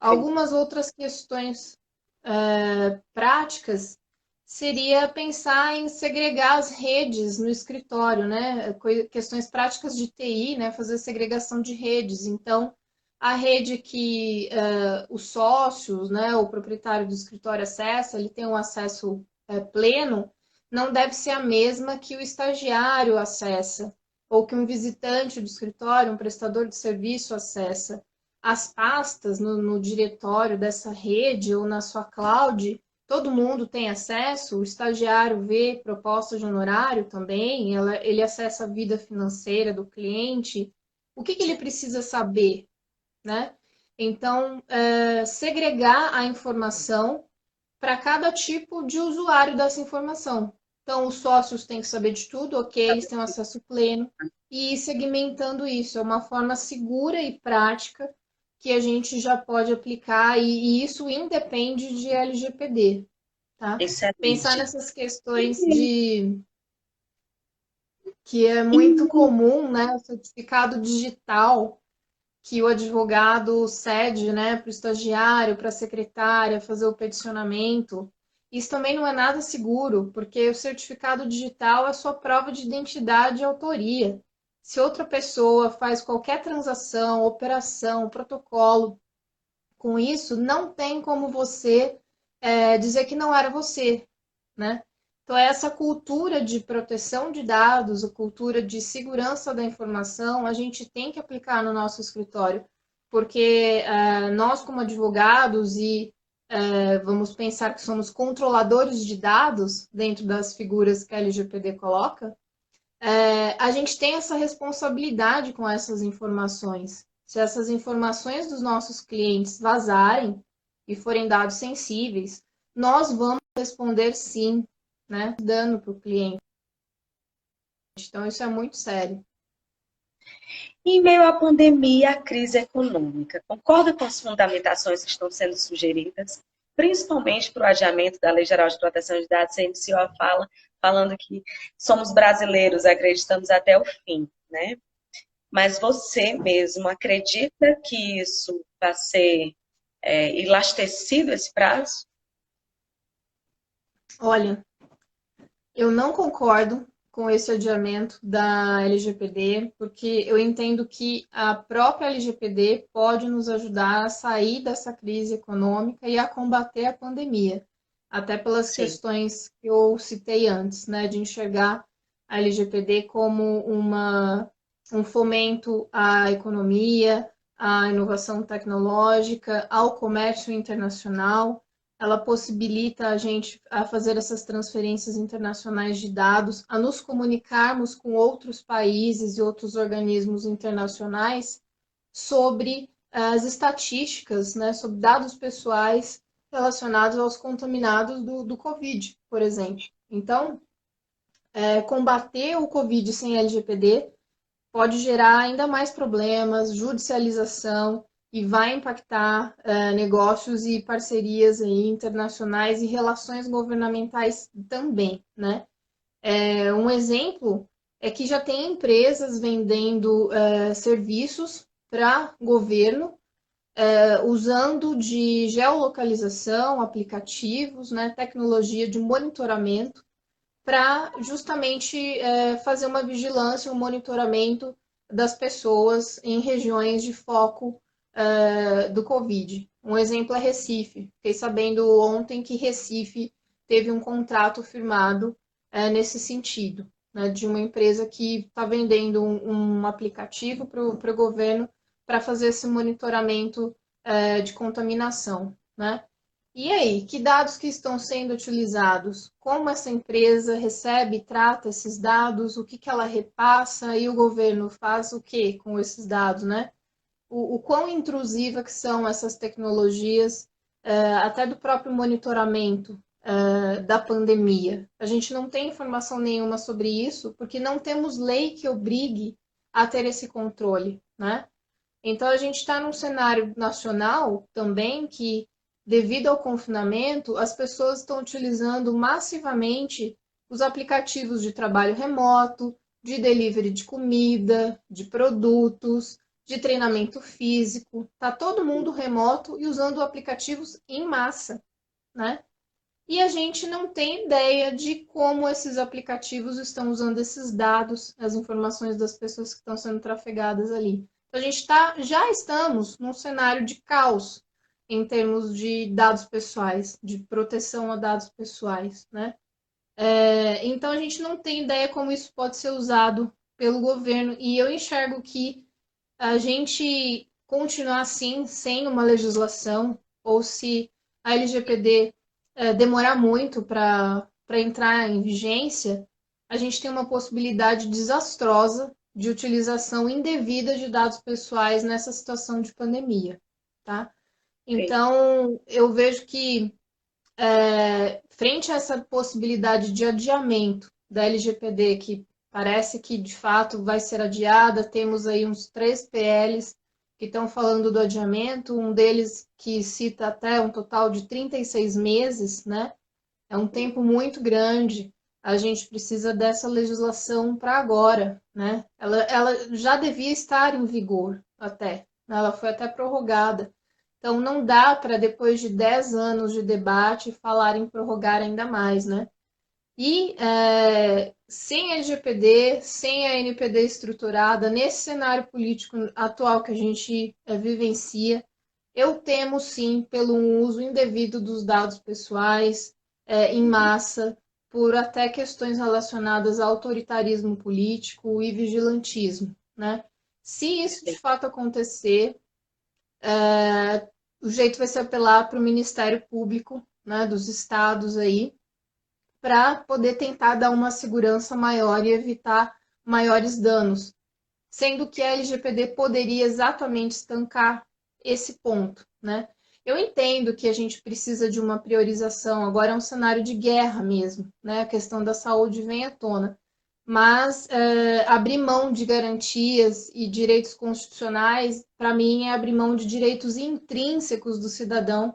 Algumas outras questões é, práticas seria pensar em segregar as redes no escritório, né? Questões práticas de TI, né? Fazer segregação de redes. Então, a rede que uh, os sócios, né, o proprietário do escritório acessa, ele tem um acesso uh, pleno, não deve ser a mesma que o estagiário acessa, ou que um visitante do escritório, um prestador de serviço acessa. As pastas no, no diretório dessa rede ou na sua cloud, todo mundo tem acesso, o estagiário vê proposta de honorário também, ela, ele acessa a vida financeira do cliente. O que, que ele precisa saber? Né? Então, é, segregar a informação para cada tipo de usuário dessa informação. Então, os sócios têm que saber de tudo, ok, eles têm um acesso pleno, e ir segmentando isso. É uma forma segura e prática que a gente já pode aplicar, e, e isso independe de LGPD. Tá? Pensar nessas questões de que é muito comum, né? O certificado digital que o advogado cede né, para o estagiário, para a secretária fazer o peticionamento. Isso também não é nada seguro, porque o certificado digital é sua prova de identidade e autoria. Se outra pessoa faz qualquer transação, operação, protocolo com isso, não tem como você é, dizer que não era você, né? Então, é essa cultura de proteção de dados, a cultura de segurança da informação, a gente tem que aplicar no nosso escritório, porque uh, nós, como advogados e é, vamos pensar que somos controladores de dados dentro das figuras que a LGPD coloca, é, a gente tem essa responsabilidade com essas informações. Se essas informações dos nossos clientes vazarem e forem dados sensíveis, nós vamos responder sim, né, dano para o cliente. Então, isso é muito sério. Em meio à pandemia e à crise econômica, concorda com as fundamentações que estão sendo sugeridas, principalmente para o adiamento da Lei Geral de Proteção de Dados? A fala falando que somos brasileiros, acreditamos até o fim, né? Mas você mesmo acredita que isso vai ser é, elastecido esse prazo? Olha, eu não concordo com esse adiamento da LGPD, porque eu entendo que a própria LGPD pode nos ajudar a sair dessa crise econômica e a combater a pandemia, até pelas Sim. questões que eu citei antes, né, de enxergar a LGPD como uma, um fomento à economia, à inovação tecnológica, ao comércio internacional ela possibilita a gente a fazer essas transferências internacionais de dados, a nos comunicarmos com outros países e outros organismos internacionais sobre as estatísticas, né, sobre dados pessoais relacionados aos contaminados do, do Covid, por exemplo. Então, é, combater o Covid sem LGPD pode gerar ainda mais problemas, judicialização, e vai impactar uh, negócios e parcerias aí, internacionais e relações governamentais também, né? É, um exemplo é que já tem empresas vendendo uh, serviços para governo uh, usando de geolocalização, aplicativos, né, tecnologia de monitoramento para justamente fazer uma vigilância, um monitoramento das pessoas em regiões de foco uh, do Covid. Um exemplo é Recife. Fiquei sabendo ontem que Recife teve um contrato firmado uh, nesse sentido, né, de uma empresa que está vendendo um, um aplicativo para o governo para fazer esse monitoramento uh, de contaminação. Né? E aí, que dados que estão sendo utilizados? Como essa empresa recebe e trata esses dados? O que, que ela repassa? E o governo faz o que com esses dados, né? O, o quão intrusiva que são essas tecnologias, uh, até do próprio monitoramento uh, da pandemia. A gente não tem informação nenhuma sobre isso, porque não temos lei que obrigue a ter esse controle, né? Então a gente está num cenário nacional também que, devido ao confinamento, as pessoas estão utilizando massivamente os aplicativos de trabalho remoto, de delivery de comida, de produtos, de treinamento físico, tá todo mundo remoto e usando aplicativos em massa, né? E a gente não tem ideia de como esses aplicativos estão usando esses dados, as informações das pessoas que estão sendo trafegadas ali. Então, a gente tá, já estamos num cenário de caos em termos de dados pessoais, de proteção a dados pessoais, né? É, então, a gente não tem ideia como isso pode ser usado pelo governo, e eu enxergo que a gente continuar assim, sem uma legislação, ou se a LGPD é, demorar muito para entrar em vigência, a gente tem uma possibilidade desastrosa de utilização indevida de dados pessoais nessa situação de pandemia, tá? Então, eu vejo que, é, frente a essa possibilidade de adiamento da LGPD, que Parece que de fato vai ser adiada. Temos aí uns três PLs que estão falando do adiamento, um deles que cita até um total de 36 meses, né? É um tempo muito grande. A gente precisa dessa legislação para agora, né? Ela, ela já devia estar em vigor até, né? ela foi até prorrogada. Então, não dá para, depois de 10 anos de debate, falar em prorrogar ainda mais, né? E é, sem a LGPD, sem a NPD estruturada, nesse cenário político atual que a gente é, vivencia, eu temo sim pelo uso indevido dos dados pessoais é, em massa, por até questões relacionadas ao autoritarismo político e vigilantismo. Né? Se isso de fato acontecer, é, o jeito vai ser apelar para o Ministério Público né, dos estados aí, para poder tentar dar uma segurança maior e evitar maiores danos, sendo que a LGPD poderia exatamente estancar esse ponto, né? Eu entendo que a gente precisa de uma priorização, agora é um cenário de guerra mesmo, né? A questão da saúde vem à tona. Mas é, abrir mão de garantias e direitos constitucionais, para mim, é abrir mão de direitos intrínsecos do cidadão,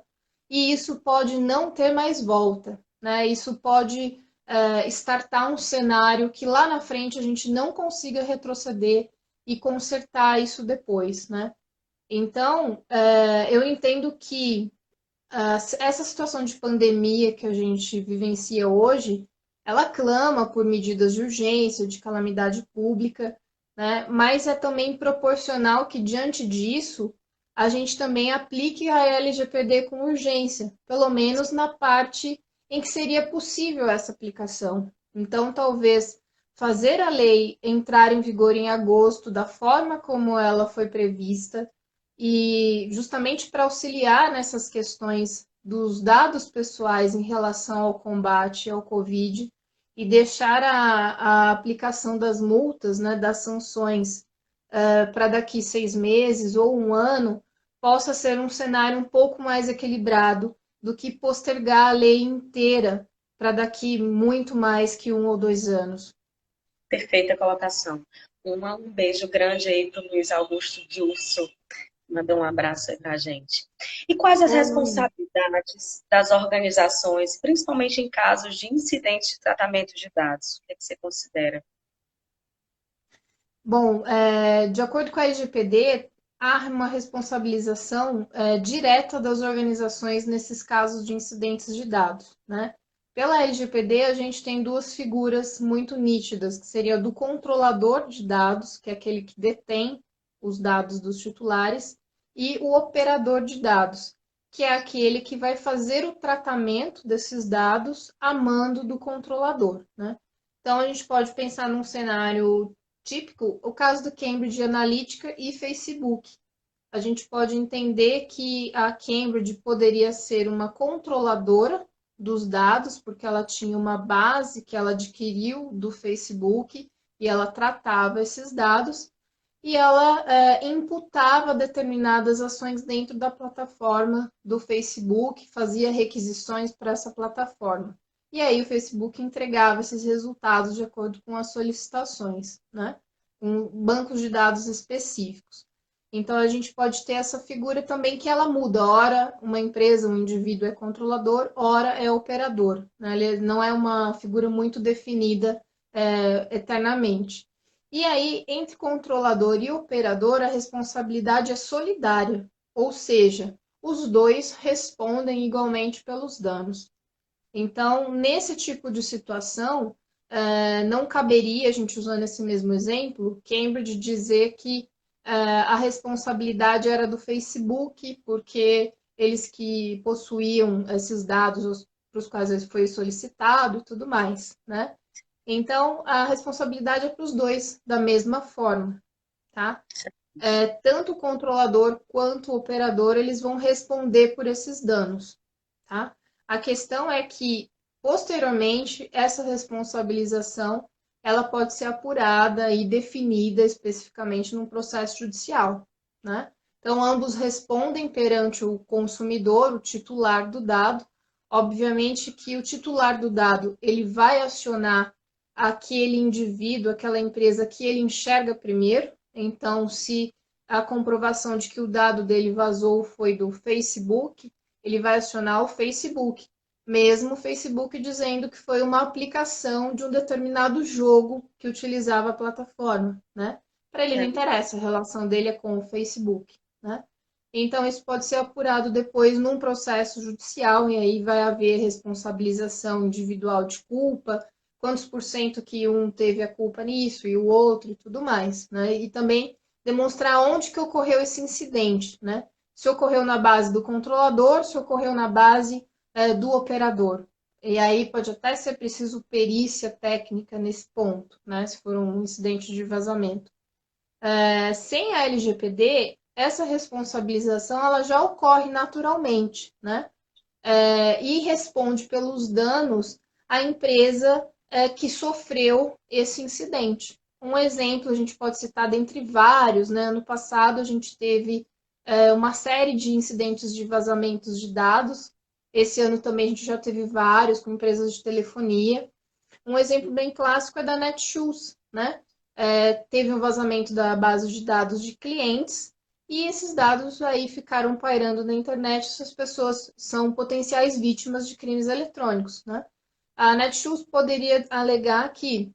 e isso pode não ter mais volta, né? Isso pode é, startar um cenário que lá na frente a gente não consiga retroceder e consertar isso depois, né? Então, é, eu entendo que uh, essa situação de pandemia que a gente vivencia hoje, ela clama por medidas de urgência, de calamidade pública, né? mas é também proporcional que, diante disso, a gente também aplique a LGPD com urgência, pelo menos na parte em que seria possível essa aplicação. Então, talvez fazer a lei entrar em vigor em agosto da forma como ela foi prevista, e justamente para auxiliar nessas questões dos dados pessoais em relação ao combate ao Covid e deixar a, a aplicação das multas, né, das sanções uh, para daqui seis meses ou um ano possa ser um cenário um pouco mais equilibrado do que postergar a lei inteira para daqui muito mais que um ou dois anos. Perfeita colocação. Uma, um beijo grande aí para o Luiz Augusto Dilso, Manda um abraço aí para a gente. E quais as responsabilidades das organizações, principalmente em casos de incidentes de tratamento de dados? O que, é que você considera? Bom, é, de acordo com a LGPD, há uma responsabilização é, direta das organizações nesses casos de incidentes de dados, né? Pela LGPD, a gente tem duas figuras muito nítidas, que seria do controlador de dados, que é aquele que detém os dados dos titulares, e o operador de dados, que é aquele que vai fazer o tratamento desses dados a mando do controlador. Né? Então, a gente pode pensar num cenário típico, o caso do Cambridge Analytica e Facebook. A gente pode entender que a Cambridge poderia ser uma controladora dos dados, porque ela tinha uma base que ela adquiriu do Facebook e ela tratava esses dados, e ela é, imputava determinadas ações dentro da plataforma do Facebook, fazia requisições para essa plataforma. E aí o Facebook entregava esses resultados de acordo com as solicitações, né? Com bancos de dados específicos. Então a gente pode ter essa figura também que ela muda. Ora, uma empresa, um indivíduo é controlador, ora é operador. Né? Ele não é uma figura muito definida é, eternamente. E aí, entre controlador e operador, a responsabilidade é solidária, ou seja, os dois respondem igualmente pelos danos. Então, nesse tipo de situação, eh, não caberia, a gente usando esse mesmo exemplo, Cambridge dizer que eh, a responsabilidade era do Facebook, porque eles que possuíam esses dados para os quais foi solicitado e tudo mais, né? Então, a responsabilidade é para os dois da mesma forma, tá? É, tanto o controlador quanto o operador, eles vão responder por esses danos, tá? A questão é que, posteriormente, essa responsabilização, ela pode ser apurada e definida especificamente num processo judicial, né? Então, ambos respondem perante o consumidor, o titular do dado. Obviamente que o titular do dado, ele vai acionar aquele indivíduo, aquela empresa que ele enxerga primeiro. Então, se a comprovação de que o dado dele vazou foi do Facebook, ele vai acionar o Facebook, mesmo o Facebook dizendo que foi uma aplicação de um determinado jogo que utilizava a plataforma, né? Para ele não é. interessa, a relação dele é com o Facebook, né? Então, isso pode ser apurado depois num processo judicial, e aí vai haver responsabilização individual de culpa, quantos por cento que um teve a culpa nisso e o outro e tudo mais, né? E também demonstrar onde que ocorreu esse incidente, né? Se ocorreu na base do controlador, se ocorreu na base é, do operador. E aí pode até ser preciso perícia técnica nesse ponto, né? Se for um incidente de vazamento. É, sem a LGPD, essa responsabilização ela já ocorre naturalmente, né? É, e responde pelos danos à empresa é, que sofreu esse incidente. Um exemplo, a gente pode citar dentre vários, né? Ano passado a gente teve é, uma série de incidentes de vazamentos de dados. Esse ano também a gente já teve vários com empresas de telefonia. Um exemplo bem clássico é da Netshoes, né? É, teve um vazamento da base de dados de clientes e esses dados aí ficaram pairando na internet. Essas pessoas são potenciais vítimas de crimes eletrônicos, né? A Netshoes poderia alegar que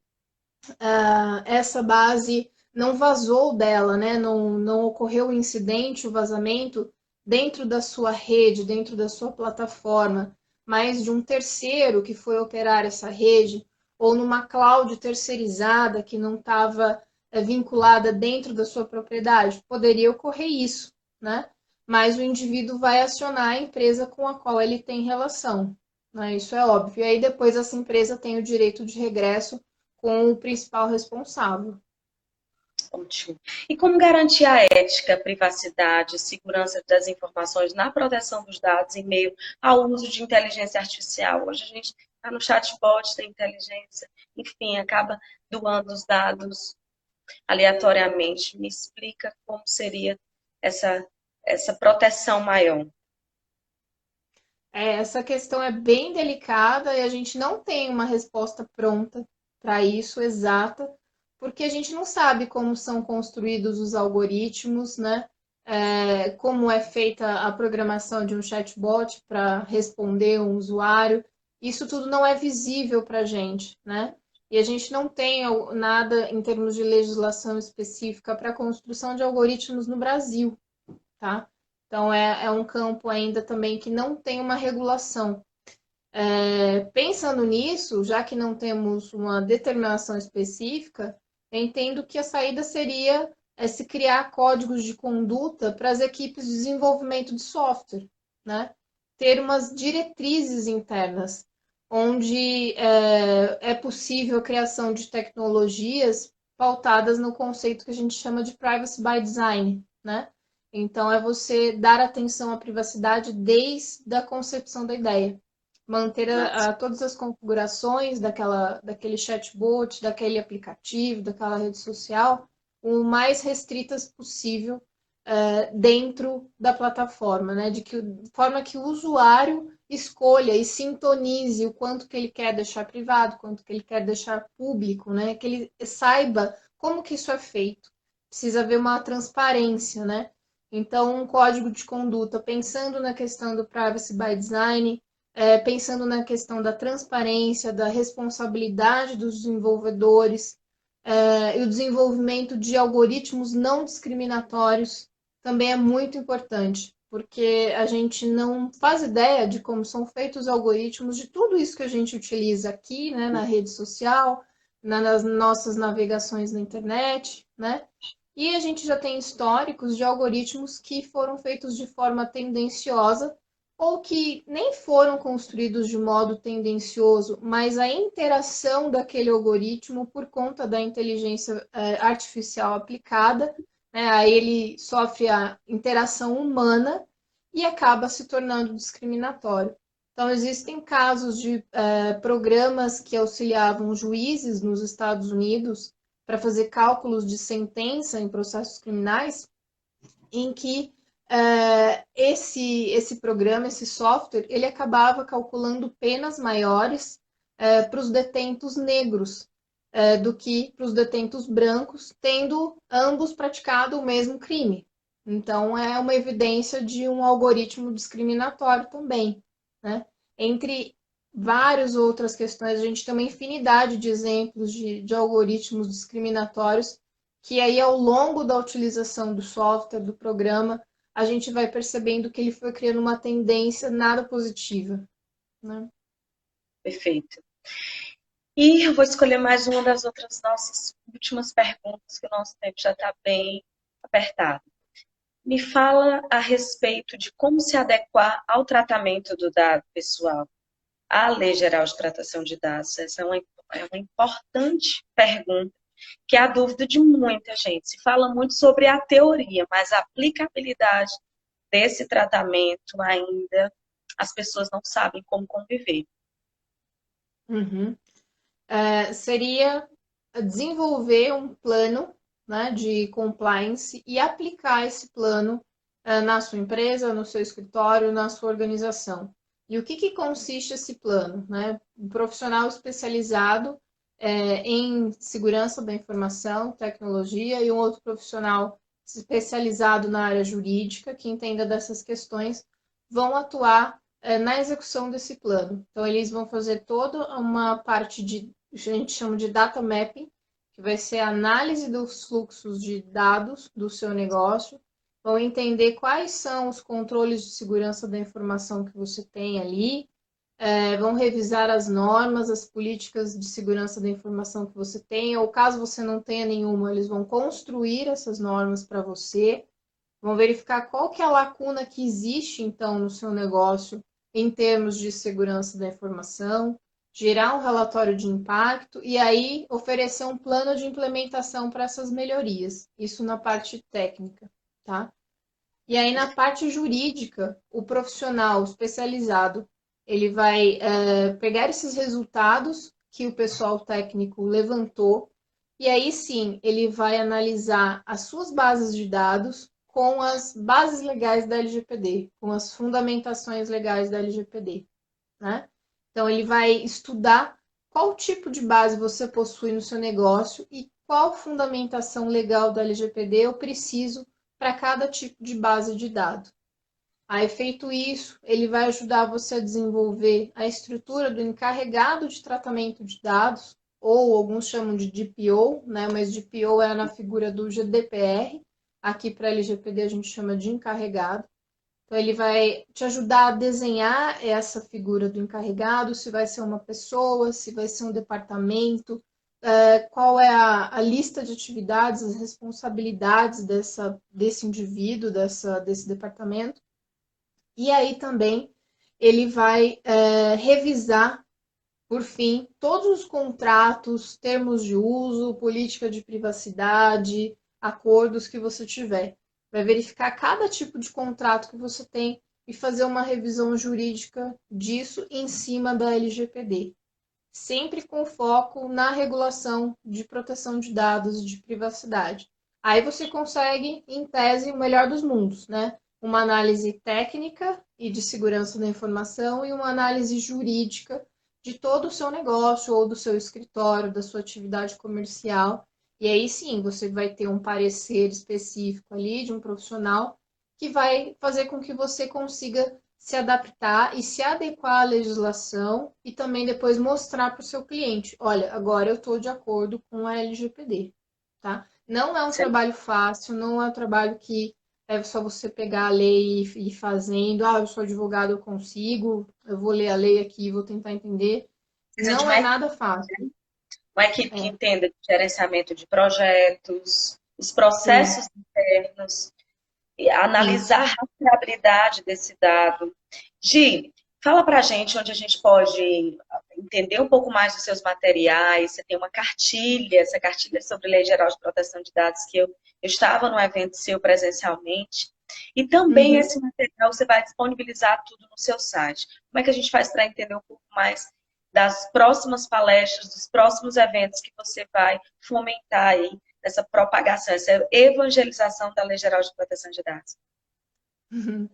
uh, essa base não vazou dela, né? Não, não ocorreu o incidente, o vazamento dentro da sua rede, dentro da sua plataforma, mas de um terceiro que foi operar essa rede ou numa cloud terceirizada que não estava é, vinculada dentro da sua propriedade, poderia ocorrer isso, né? Mas o indivíduo vai acionar a empresa com a qual ele tem relação, né? Isso é óbvio. E aí depois essa empresa tem o direito de regresso com o principal responsável. E como garantir a ética, privacidade segurança das informações na proteção dos dados em meio ao uso de inteligência artificial? Hoje a gente está no chatbot, tem inteligência, enfim, acaba doando os dados aleatoriamente. Me explica como seria essa, essa proteção maior. É, essa questão é bem delicada e a gente não tem uma resposta pronta para isso exata, porque a gente não sabe como são construídos os algoritmos, né? É, como é feita a programação de um chatbot para responder um usuário. Isso tudo não é visível para a gente, né? E a gente não tem nada em termos de legislação específica para a construção de algoritmos no Brasil, tá? Então é, é um campo ainda também que não tem uma regulação. É, pensando nisso, já que não temos uma determinação específica, entendo que a saída seria é, se criar códigos de conduta para as equipes de desenvolvimento de software, né? Ter umas diretrizes internas, onde é, é possível a criação de tecnologias pautadas no conceito que a gente chama de privacy by design, né? Então, é você dar atenção à privacidade desde a concepção da ideia manter a, a, todas as configurações daquela, daquele chatbot, daquele aplicativo, daquela rede social, o mais restritas possível uh, dentro da plataforma, né? De que forma que o usuário escolha e sintonize o quanto que ele quer deixar privado, quanto que ele quer deixar público, né? Que ele saiba como que isso é feito. Precisa haver uma transparência, né? Então, um código de conduta, pensando na questão do privacy by design, é, pensando na questão da transparência, da responsabilidade dos desenvolvedores é, e o desenvolvimento de algoritmos não discriminatórios também é muito importante, porque a gente não faz ideia de como são feitos os algoritmos de tudo isso que a gente utiliza aqui, né, na rede social, na, nas nossas navegações na internet, né? E a gente já tem históricos de algoritmos que foram feitos de forma tendenciosa ou que nem foram construídos de modo tendencioso, mas a interação daquele algoritmo por conta da inteligência é, artificial aplicada, né, aí ele sofre a interação humana e acaba se tornando discriminatório. Então, existem casos de é, programas que auxiliavam juízes nos Estados Unidos para fazer cálculos de sentença em processos criminais, em que uh, esse, esse programa, esse software, ele acabava calculando penas maiores uh, para os detentos negros uh, do que para os detentos brancos, tendo ambos praticado o mesmo crime. Então, é uma evidência de um algoritmo discriminatório também. Né? Entre várias outras questões, a gente tem uma infinidade de exemplos de, de algoritmos discriminatórios que aí, ao longo da utilização do software, do programa, a gente vai percebendo que ele foi criando uma tendência nada positiva. Né? Perfeito. E eu vou escolher mais uma das outras nossas últimas perguntas, que o nosso tempo já está bem apertado. Me fala a respeito de como se adequar ao tratamento do dado pessoal, à Lei Geral de Tratação de Dados. Essa é uma, é uma importante pergunta que é a dúvida de muita gente. Se fala muito sobre a teoria, mas a aplicabilidade desse tratamento ainda as pessoas não sabem como conviver. Uhum. É, seria desenvolver um plano né, de compliance e aplicar esse plano é, na sua empresa, no seu escritório, na sua organização. E o que, que consiste esse plano? Né? Um profissional especializado é, em segurança da informação, tecnologia, e um outro profissional especializado na área jurídica, que entenda dessas questões, vão atuar é, na execução desse plano. Então, eles vão fazer toda uma parte de, a gente chama de data mapping, que vai ser a análise dos fluxos de dados do seu negócio, vão entender quais são os controles de segurança da informação que você tem ali, é, vão revisar as normas, as políticas de segurança da informação que você tem, ou caso você não tenha nenhuma, eles vão construir essas normas para você, vão verificar qual que é a lacuna que existe, então, no seu negócio em termos de segurança da informação, gerar um relatório de impacto e aí oferecer um plano de implementação para essas melhorias, isso na parte técnica tá? E aí na parte jurídica, o profissional especializado, ele vai é, pegar esses resultados que o pessoal técnico levantou e aí sim ele vai analisar as suas bases de dados com as bases legais da LGPD, com as fundamentações legais da LGPD, né? Então ele vai estudar qual tipo de base você possui no seu negócio e qual fundamentação legal da LGPD eu preciso para cada tipo de base de dados. Aí, feito isso, ele vai ajudar você a desenvolver a estrutura do encarregado de tratamento de dados, ou alguns chamam de DPO, né? mas DPO é na figura do GDPR, aqui para LGPD a gente chama de encarregado. Então, ele vai te ajudar a desenhar essa figura do encarregado, se vai ser uma pessoa, se vai ser um departamento, é, qual é a, a, lista de atividades, as responsabilidades dessa, desse indivíduo, dessa, desse departamento. E aí também ele vai é, revisar, por fim, todos os contratos, termos de uso, política de privacidade, acordos que você tiver. Vai verificar cada tipo de contrato que você tem e fazer uma revisão jurídica disso em cima da LGPD sempre com foco na regulação de proteção de dados de privacidade. Aí você consegue, em tese, o melhor dos mundos, né? Uma análise técnica e de segurança da informação e uma análise jurídica de todo o seu negócio ou do seu escritório, da sua atividade comercial. E aí sim, você vai ter um parecer específico ali de um profissional que vai fazer com que você consiga se adaptar e se adequar à legislação e também depois mostrar para o seu cliente, olha, agora eu estou de acordo com a LGPD, tá? Não é um Sim. trabalho fácil, não é um trabalho que é só você pegar a lei e ir fazendo, ah, eu sou advogado, eu consigo, eu vou ler a lei aqui e vou tentar entender. não é nada fácil. Uma equipe é. que entenda de gerenciamento de projetos, os processos Sim. internos, analisar a rastreabilidade desse dado. Gi, fala para a gente onde a gente pode entender um pouco mais dos seus materiais. Você tem uma cartilha, essa cartilha é sobre Lei Geral de Proteção de Dados, que eu, eu estava no evento seu presencialmente. E também uhum. esse material você vai disponibilizar tudo no seu site. Como é que a gente faz para entender um pouco mais das próximas palestras, dos próximos eventos que você vai fomentar aí essa propagação, essa evangelização da Lei Geral de Proteção de Dados.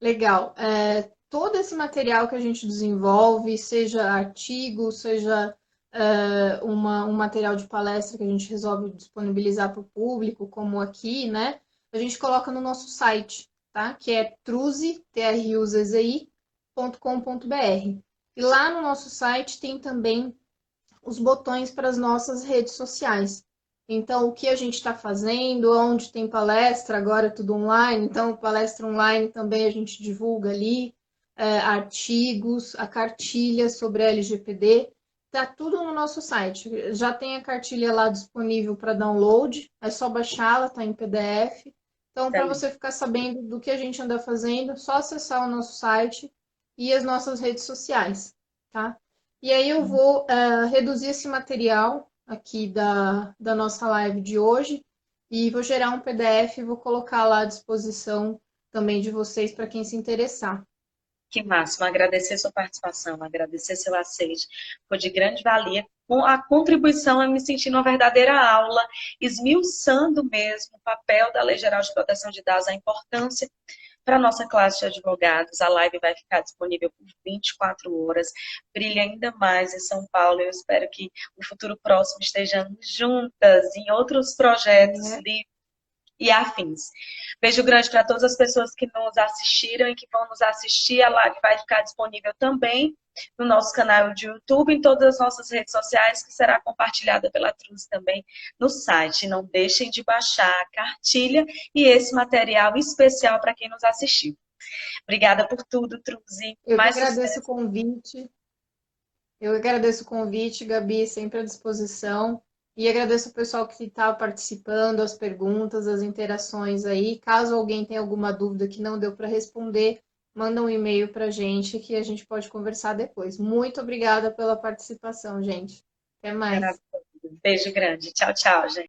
Legal. É, todo esse material que a gente desenvolve, seja artigo, seja é, uma, um material de palestra que a gente resolve disponibilizar para o público, como aqui, né? A gente coloca no nosso site, tá? Que é truzi.com.br. E lá no nosso site tem também os botões para as nossas redes sociais. Então, o que a gente está fazendo, onde tem palestra, agora é tudo online, então palestra online também a gente divulga ali, é, artigos, a cartilha sobre a LGPD, está tudo no nosso site. Já tem a cartilha lá disponível para download, é só baixá-la, está em PDF. Então, para você ficar sabendo do que a gente anda fazendo, é só acessar o nosso site e as nossas redes sociais, tá? E aí eu vou uh, reduzir esse material aqui da, da nossa live de hoje e vou gerar um PDF e vou colocar lá à disposição também de vocês para quem se interessar. Que máximo, agradecer sua participação, agradecer seu aceite, foi de grande valia. Com a contribuição, eu me senti numa verdadeira aula, esmiuçando mesmo o papel da Lei Geral de Proteção de Dados, a importância para a nossa classe de advogados. A live vai ficar disponível por 24 horas. Brilha ainda mais em São Paulo. Eu espero que no futuro próximo estejamos juntas em outros projetos, é. livros e afins. Beijo grande para todas as pessoas que nos assistiram e que vão nos assistir. A live vai ficar disponível também no nosso canal de YouTube, em todas as nossas redes sociais, que será compartilhada pela Truz também no site. Não deixem de baixar a cartilha e esse material especial para quem nos assistiu. Obrigada por tudo, Truzi. Eu Mais agradeço o convite. Eu agradeço o convite, Gabi, sempre à disposição. E agradeço o pessoal que está participando, as perguntas, as interações aí. Caso alguém tenha alguma dúvida que não deu para responder, manda um e-mail para a gente que a gente pode conversar depois. Muito obrigada pela participação, gente. Até mais. Beijo grande. Tchau, tchau, gente.